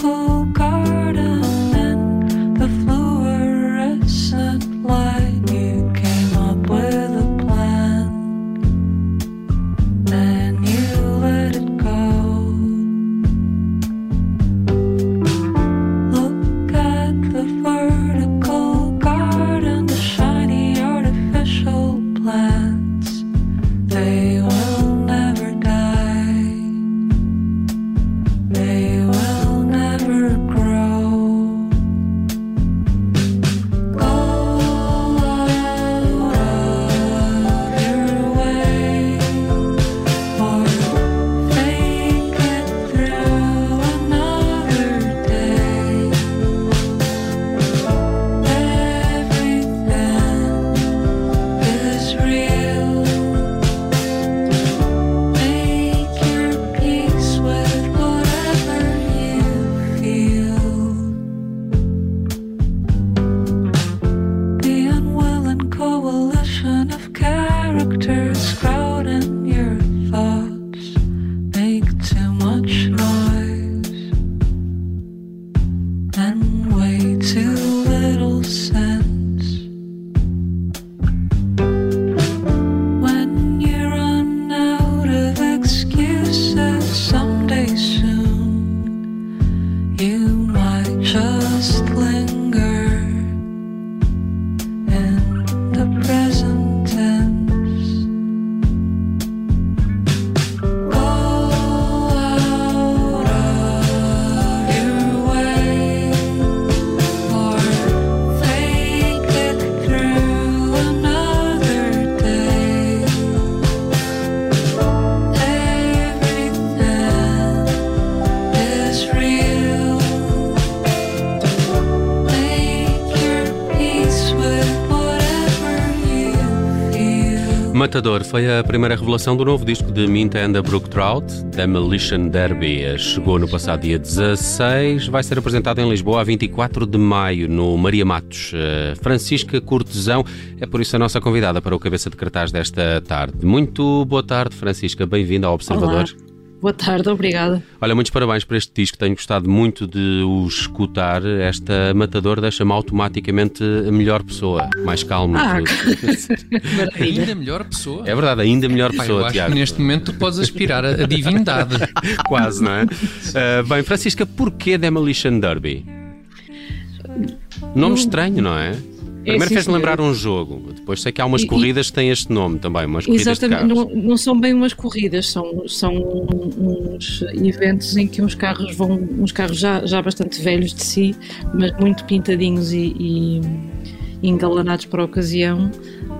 close. Matador foi a primeira revelação do novo disco de Minta and the Brook Trout, Demolition Derby. Chegou no passado dia 16, vai ser apresentado em Lisboa a 24 de maio, no Maria Matos. Eh, Francisca Cortesão é por isso a nossa convidada para o Cabeça de Cartaz desta tarde. Muito boa tarde, Francisca, bem-vinda ao Observador. Olá. Boa tarde, obrigada. Olha, muitos parabéns por este disco, tenho gostado muito de o escutar. Esta Matador deixa-me automaticamente a melhor pessoa, mais calmo. Ah, ainda melhor pessoa. É verdade, ainda melhor Pai, pessoa, eu acho Tiago. que neste momento tu podes aspirar a, a divindade. Quase, não é? Uh, bem, Francisca, porquê Demolition Derby? Nome estranho, não é? Primeiro sim, fez-me lembrar um jogo, depois sei que há umas E- corridas que têm este nome também, umas corridas de Exatamente, carros. não, não são bem umas corridas, são, são uns eventos em que uns carros vão, uns carros já, já bastante velhos de si, mas muito pintadinhos e, e engalanados para a ocasião,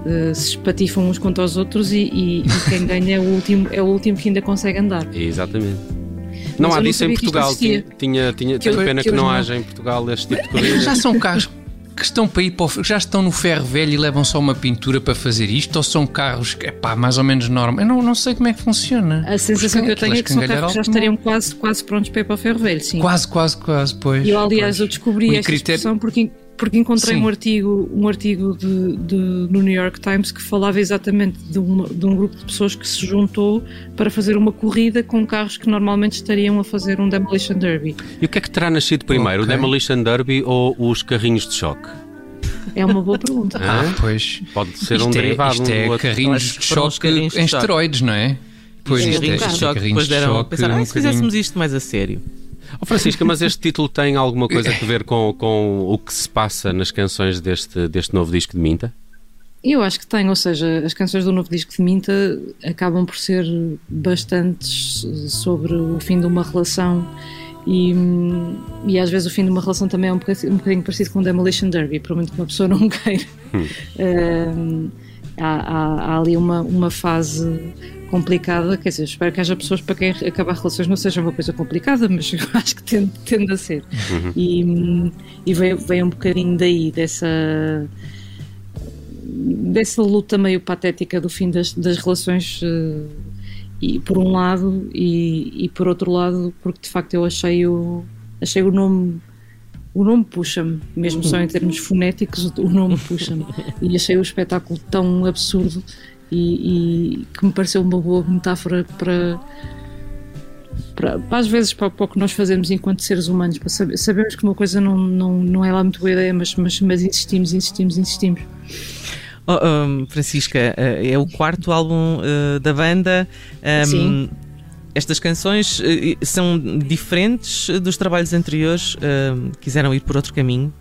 eh, se espatifam uns contra os outros e, e- e quem ganha é o, último, é o último que ainda consegue andar. Exatamente. Não Mas há eu não disso em Portugal. Tinha, tinha, tinha, Que eu- tenho pena que que, eu não não- haja em Portugal este tipo de corridas. Já são carros que estão para ir para o, já estão no ferro velho e levam só uma pintura para fazer isto ou são carros que é pá, mais ou menos normal? Eu não, não sei como é que funciona. A sensação que eu tenho é que são carros que já estariam quase, quase prontos para ir para o ferro velho, sim. Quase, quase, quase, pois. E eu, aliás, pois. eu descobri esta critério- expressão porque, porque encontrei Sim. um artigo, um artigo de, de- no New York Times que falava exatamente de, uma- de um grupo de pessoas que se juntou para fazer uma corrida com carros que normalmente estariam a fazer um Demolition Derby. E o que é que terá nascido primeiro, Ok. o Demolition Derby ou os carrinhos de choque? É uma boa pergunta. Ah, pois. Pode ser Isto um é, derivado isto um é outro. carrinhos de choque carrinhos em esteroides, não é? Pois, Os isto é, carrinhos de isto é choque, carrinhos depois de deram, choque, pensaram, um ah, se fizéssemos isto mais a sério. Oh, Francisca, mas este título tem alguma coisa a ver com, com o que se passa nas canções deste, deste novo disco de Minta? Eu acho que tem, ou seja, as canções do novo disco de Minta acabam por ser bastantes sobre o fim de uma relação e, e às vezes o fim de uma relação também é um bocadinho, um bocadinho parecido com o Demolition Derby, por muito que uma pessoa não queira. Hum, há, há- há ali uma, uma fase complicada, quer dizer, espero que haja pessoas para quem acabar relações não seja uma coisa complicada, mas eu acho que tende, tende a ser. E, hum, e veio, veio um bocadinho daí, dessa dessa luta meio patética do fim das, das relações eh, e por um lado e, e por outro lado porque de facto eu achei o achei o nome o nome puxa-me, mesmo só em termos fonéticos, o nome puxa-me. E achei o espetáculo tão absurdo e, e que me pareceu uma boa metáfora para, para, para às vezes para, para o que nós fazemos enquanto seres humanos. Para saber, sabemos que uma coisa não, não, não é lá muito boa ideia, mas, mas, mas insistimos, insistimos, insistimos. Oh, um, Francisca, uh, é o quarto álbum uh, da banda. Um, Sim. Estas canções uh, são diferentes dos trabalhos anteriores? Uh, quiseram ir por outro caminho?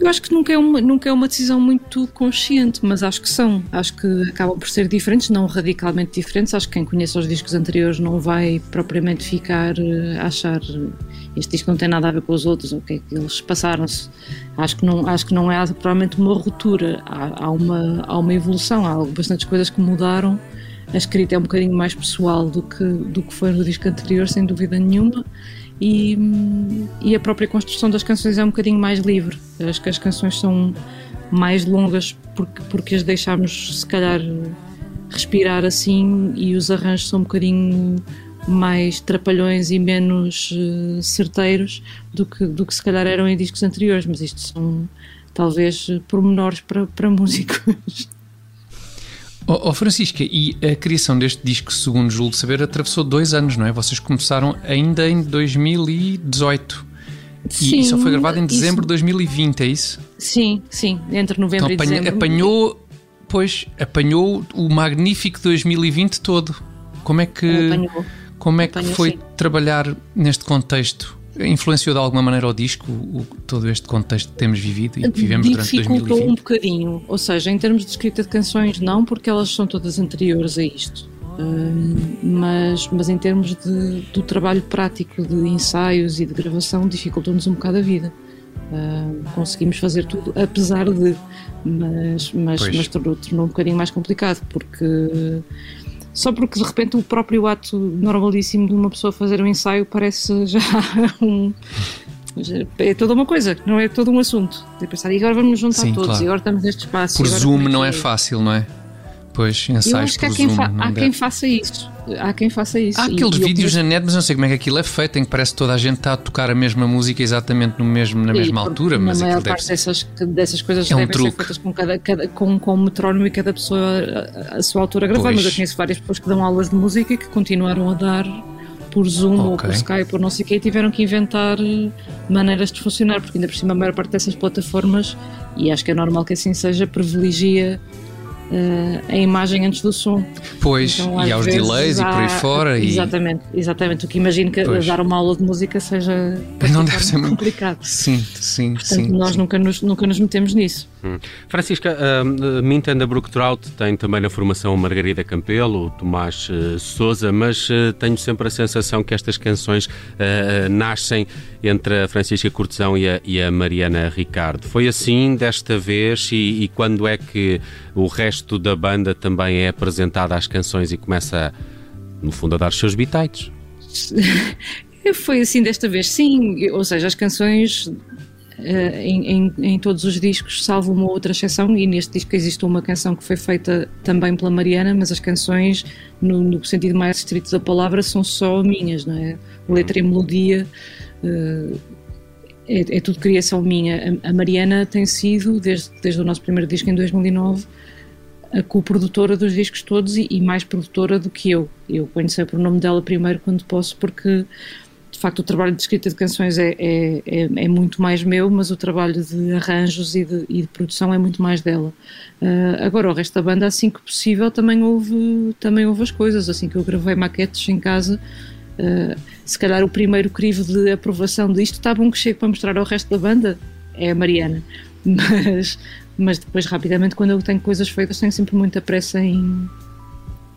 Eu acho que nunca é, uma, nunca é uma decisão muito consciente, mas acho que são. Acho que acabam por ser diferentes, não radicalmente diferentes. Acho que quem conhece os discos anteriores não vai propriamente ficar eh, a achar eh, este disco não tem nada a ver com os outros, ou o que é que eles passaram-se. Acho que não, acho que não é provavelmente uma ruptura, há, há, uma, há uma evolução, há bastantes coisas que mudaram. A escrita é um bocadinho mais pessoal do que, do que foi no disco anterior, sem dúvida nenhuma. E, e a própria construção das canções é um bocadinho mais livre. Acho que as canções são mais longas porque, porque as deixámos, se calhar, respirar assim e os arranjos são um bocadinho mais trapalhões e menos eh, certeiros do que, do que se calhar eram em discos anteriores, mas isto são talvez pormenores para, para músicos. Oh, oh, Francisca, e a criação deste disco, segundo julgo saber, atravessou dois anos, não é? Vocês começaram ainda em 2018 e só foi gravado em dezembro de 2020, é isso? Sim, sim, entre novembro Então e dezembro. apanhou, pois, apanhou o magnífico 2020 todo. Como é que, Apanhou. como é que apanhou, foi sim. trabalhar neste contexto? Influenciou de alguma maneira o disco, o- todo este contexto que temos vivido e que vivemos durante Dificultou 2020? um bocadinho, ou seja, em termos de escrita de canções, não, porque elas são todas anteriores a isto. Hum, mas, mas em termos de, do trabalho prático de ensaios e de gravação, dificultou-nos um bocado a vida. Hum, conseguimos fazer tudo, apesar de, mas, mas, mas tornou, tornou um bocadinho mais complicado, porque só porque de repente o próprio ato normalíssimo de uma pessoa fazer um ensaio parece já um. É toda uma coisa, não é todo um assunto. De pensar, e agora vamos nos juntar Sim, todos, claro. e agora estamos neste espaço. Por Zoom como não que é fácil, não é? Pois, ensaios Eu acho que há, quem, Zoom, há quem, faça isso. Há quem faça isso. Há aqueles e, vídeos na net, mas não sei como é que aquilo é feito, em que parece que toda a gente está a tocar a mesma música exatamente no mesmo, na mesma e, altura. Na mas maior parte dessas, dessas coisas é um devem truque. ser feitas com, cada, cada, com, com um metrónomo e cada pessoa a, a sua altura a gravar. Pois. Mas eu conheço várias pessoas que dão aulas de música e que continuaram a dar por Zoom okay. ou por Skype ou não sei o quê, tiveram que inventar maneiras de funcionar, porque ainda por cima a maior parte dessas plataformas, e acho que é normal que assim seja, privilegia a imagem antes do som. Pois, então, e aos delays há... e por aí fora. Exatamente, e... exatamente. O que imagino que pois. dar uma aula de música seja não deve ser complicado. Sim, sim, Portanto, sim. Nós sim. Nunca, nos, nunca nos metemos nisso. Hum. Francisca, uh, Minta da Brook Trout tem também na formação Margarida Campelo, Tomás uh, Souza, mas uh, tenho sempre a sensação que estas canções uh, nascem entre a Francisca Cortesão e a, e a, Mariana Ricardo. Foi assim desta vez e, e quando é que o resto da banda também é apresentado às canções e começa, no fundo, a dar os seus bitites? Foi assim desta vez, sim. Ou seja, as canções em, em, em, todos os discos, salvo uma outra exceção, e neste disco existe uma canção que foi feita também pela Mariana, mas as canções, no, no sentido mais estrito da palavra, são só minhas, não é? Letra e melodia. Uh, é, é, tudo criação minha. A, a, Mariana tem sido, desde, desde o nosso primeiro disco em 2009, a co-produtora dos discos todos e, e, mais produtora do que eu. Eu ponho sempre o nome dela primeiro quando posso, porque facto o trabalho de escrita de canções é, é, é, é muito mais meu, mas o trabalho de arranjos e de, e de produção é muito mais dela. Uh, agora, o resto da banda, assim que possível, também houve, também houve as coisas. Assim que eu gravei maquetes em casa, uh, se calhar o primeiro crivo de aprovação disto está bom que chegue para mostrar ao resto da banda é a Mariana. Mas, mas depois, rapidamente, quando eu tenho coisas feitas, tenho sempre muita pressa em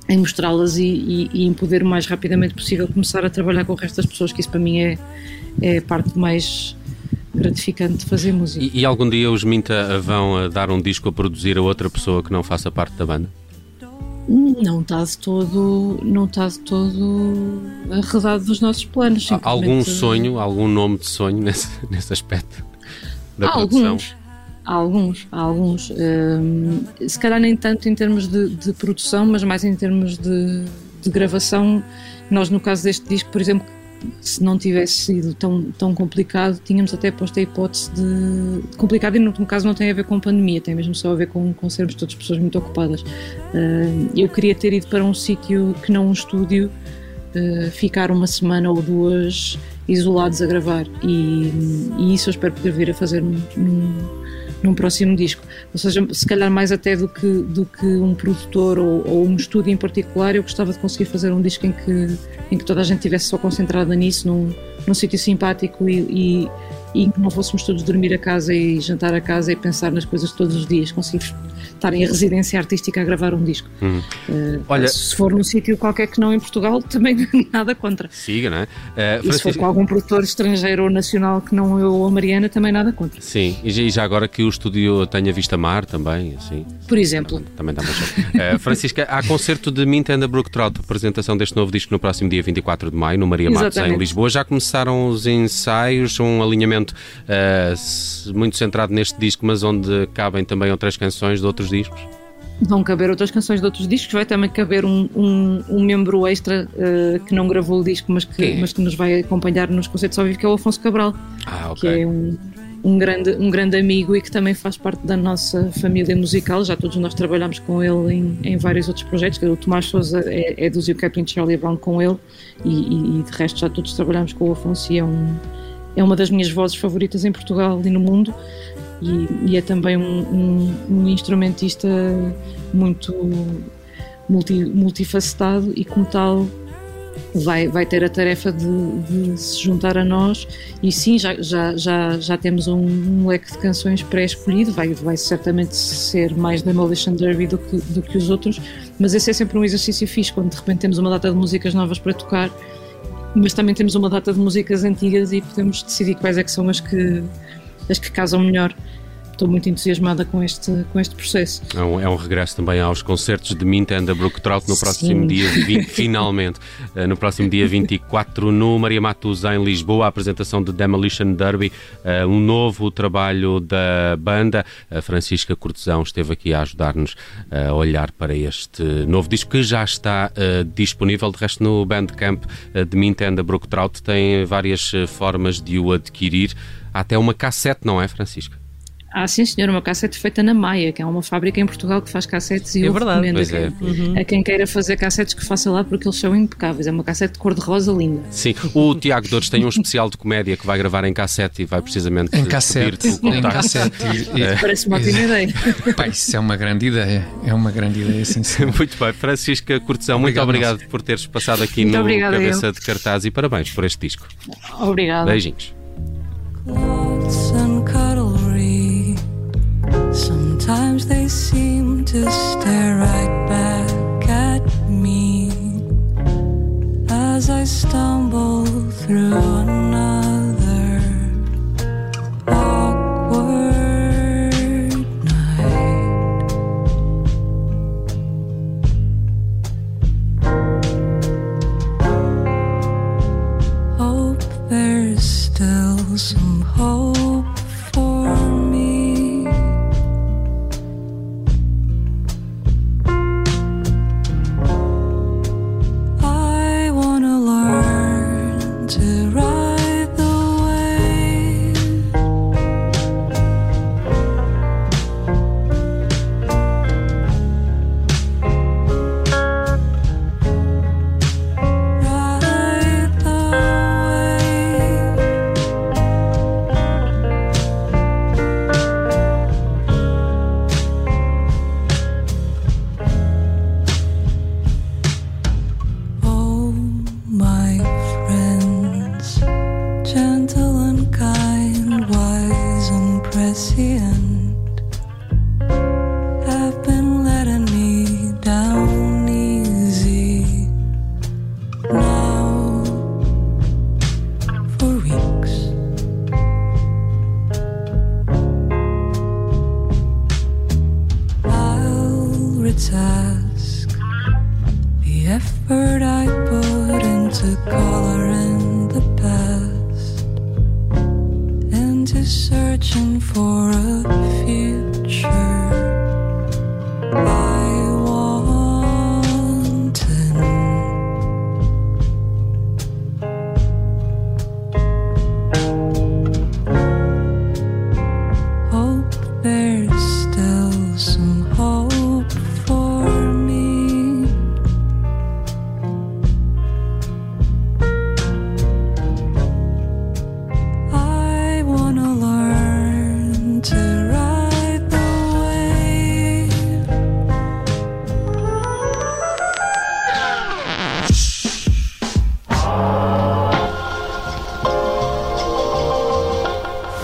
em mostrá-las e, e, e, em poder o mais rapidamente possível começar a trabalhar com o resto das pessoas, que isso para mim é, é a parte mais gratificante de fazer música. E, e algum dia os Minta vão dar um disco a produzir a outra pessoa que não faça parte da banda? Não está de todo, não está de todo arredado dos nossos planos. Há algum sonho, algum nome de sonho nesse, nesse aspecto da Há produção? Alguns. Há alguns, há alguns. Um, se calhar nem tanto em termos de, de produção, mas mais em termos de, de, gravação. Nós, no caso deste disco, por exemplo, se não tivesse sido tão, tão complicado, tínhamos até posto a hipótese de. complicado, e no, no caso não tem a ver com pandemia, tem mesmo só a ver com, com sermos todas pessoas muito ocupadas. Uh, eu queria ter ido para um sítio que não um estúdio, uh, ficar uma semana ou duas isolados a gravar, e, e isso eu espero poder vir a fazer num, num próximo disco. Ou seja, se calhar mais até do que, do que um produtor ou, ou um estúdio em particular, eu gostava de conseguir fazer um disco em que, em que toda a gente estivesse só concentrada nisso, num, num sítio simpático e, e, e que não fôssemos todos dormir a casa e jantar a casa e pensar nas coisas todos os dias, conseguir estar em residência artística a gravar um disco. Hum. Uh, Olha, se for num sítio qualquer que não em Portugal, também nada contra. Siga, não é? Uh, e se for com algum produtor estrangeiro ou nacional que não eu ou a Mariana, também nada contra. Sim, e já agora que o estúdio tenha vista mar também, assim. Por exemplo. Também, também dá uh, Francisca, há concerto de Mint and the Brook Trout, apresentação deste novo disco no próximo dia 24 de maio, no Maria Matos, em Lisboa. Já começaram os ensaios, um alinhamento uh, muito centrado neste disco, mas onde cabem também outras canções de outros discos? Vão caber outras canções de outros discos, vai também caber um, um, um membro extra uh, que não gravou o disco, mas que, mas que nos vai acompanhar nos concertos ao vivo, que é o Afonso Cabral, ah, okay. que é um, um, grande, um grande amigo e que também faz parte da nossa família musical. Já todos nós trabalhamos com ele em, em vários outros projetos. O Tomás Souza é, é do Zio Captain Charlie Brown com ele e, e, e, de resto já todos trabalhamos com o Afonso e é, um, é uma das minhas vozes favoritas em Portugal e no mundo e, e é também um, um, um, instrumentista muito multi, multifacetado e como tal vai, vai ter a tarefa de, de, se juntar a nós. E sim, já, já, já, já temos um, um leque de canções pré-escolhido, vai, vai certamente ser mais Demolition Derby do que, do que os outros, mas esse é sempre um exercício fixe, quando de repente temos uma data de músicas novas para tocar, mas também temos uma data de músicas antigas e podemos decidir quais é que são as que, as que casam melhor. Estou muito entusiasmada com este, com este processo. É um, é um regresso também aos concertos de Minta and the Brook Trout no próximo Sim. dia 20, finalmente, eh, no próximo dia 24 no Maria Matos em Lisboa, a apresentação de Demolition Derby, uh, um novo trabalho da banda. A Francisca Cortesão esteve aqui a ajudar-nos a olhar para este novo disco que já está disponível, de resto no Bandcamp de Minta and the Brook Trout tem várias formas de o adquirir, há até uma cassete, não é, Francisca? Ah, sim, senhor, uma cassete feita na Maia, que é uma fábrica em Portugal que faz cassetes e é eu verdade, recomendo a quem, é. uhum. a quem queira fazer cassetes que faça lá porque eles são impecáveis. É uma cassete de cor-de-rosa linda. Sim, o Tiago Dores tem um especial de comédia que vai gravar em cassete e vai precisamente em cassete, em cassete. E, Parece uma ótima ideia. Pá, isso é uma grande ideia, é uma grande ideia, sim, sim. Muito bem, Francisca Cortesão, muito obrigado por teres passado aqui muito no Cabeça de Cartaz e parabéns por este disco. Obrigada. Beijinhos. Sometimes they seem to stare right back at me as I stumble through another awkward night. Hope there's still some hope.